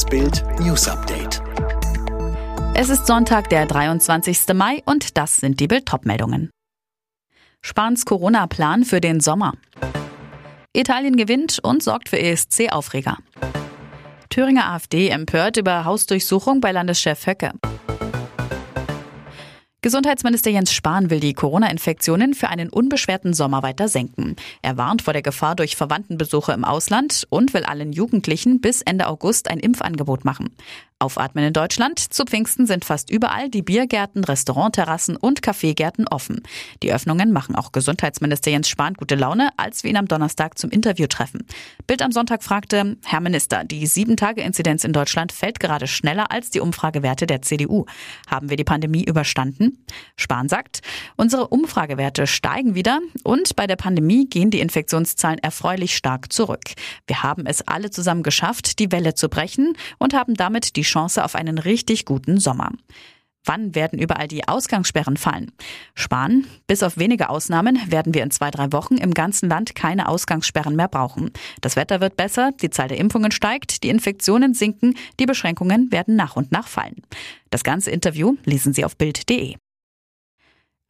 Das Bild News Update. Es ist Sonntag, der 23. Mai und das sind die Bild meldungen Spahns Corona-Plan für den Sommer. Italien gewinnt und sorgt für ESC-Aufreger. Thüringer AfD empört über Hausdurchsuchung bei Landeschef Höcke. Gesundheitsminister Jens Spahn will die Corona-Infektionen für einen unbeschwerten Sommer weiter senken. Er warnt vor der Gefahr durch Verwandtenbesuche im Ausland und will allen Jugendlichen bis Ende August ein Impfangebot machen. Aufatmen in Deutschland. Zu Pfingsten sind fast überall die Biergärten, Restaurantterrassen und Kaffeegärten offen. Die Öffnungen machen auch Gesundheitsminister Jens Spahn gute Laune, als wir ihn am Donnerstag zum Interview treffen. Bild am Sonntag fragte, Herr Minister, die Sieben-Tage-Inzidenz in Deutschland fällt gerade schneller als die Umfragewerte der CDU. Haben wir die Pandemie überstanden? Spahn sagt, unsere Umfragewerte steigen wieder und bei der Pandemie gehen die Infektionszahlen erfreulich stark zurück. Wir haben es alle zusammen geschafft, die Welle zu brechen und haben damit die Chance auf einen richtig guten Sommer. Wann werden überall die Ausgangssperren fallen? Spahn, bis auf wenige Ausnahmen werden wir in zwei, drei Wochen im ganzen Land keine Ausgangssperren mehr brauchen. Das Wetter wird besser, die Zahl der Impfungen steigt, die Infektionen sinken, die Beschränkungen werden nach und nach fallen. Das ganze Interview lesen Sie auf Bild.de.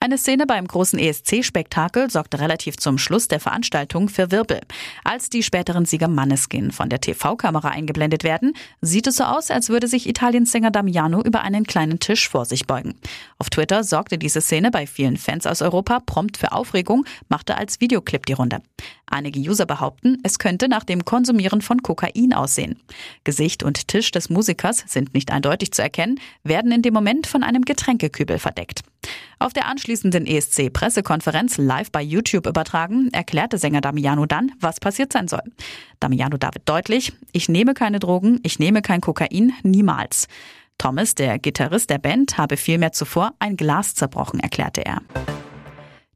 Eine Szene beim großen ESC-Spektakel sorgte relativ zum Schluss der Veranstaltung für Wirbel. Als die späteren Sieger Manneskin von der TV-Kamera eingeblendet werden, sieht es so aus, als würde sich Italiens Sänger Damiano über einen kleinen Tisch vor sich beugen. Auf Twitter sorgte diese Szene bei vielen Fans aus Europa prompt für Aufregung, machte als Videoclip die Runde. Einige User behaupten, es könnte nach dem Konsumieren von Kokain aussehen. Gesicht und Tisch des Musikers sind nicht eindeutig zu erkennen, werden in dem Moment von einem Getränkekübel verdeckt. Auf der anschließenden ESC-Pressekonferenz live bei YouTube übertragen, erklärte Sänger Damiano dann, was passiert sein soll. Damiano David deutlich, ich nehme keine Drogen, ich nehme kein Kokain, niemals. Thomas, der Gitarrist der Band, habe vielmehr zuvor ein Glas zerbrochen, erklärte er.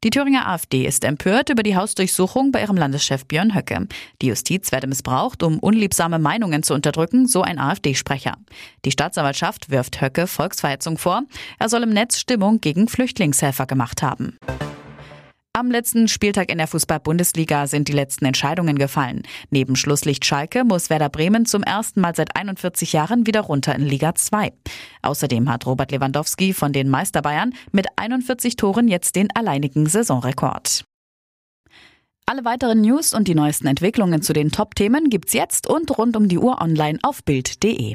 Die Thüringer AfD ist empört über die Hausdurchsuchung bei ihrem Landeschef Björn Höcke. Die Justiz werde missbraucht, um unliebsame Meinungen zu unterdrücken, so ein AfD-Sprecher. Die Staatsanwaltschaft wirft Höcke Volksverhetzung vor. Er soll im Netz Stimmung gegen Flüchtlingshelfer gemacht haben. Am letzten Spieltag in der Fußball-Bundesliga sind die letzten Entscheidungen gefallen. Neben Schlusslicht Schalke muss Werder Bremen zum ersten Mal seit 41 Jahren wieder runter in Liga 2. Außerdem hat Robert Lewandowski von den Meister Bayern mit 41 Toren jetzt den alleinigen Saisonrekord. Alle weiteren News und die neuesten Entwicklungen zu den Top-Themen gibt's jetzt und rund um die Uhr online auf Bild.de.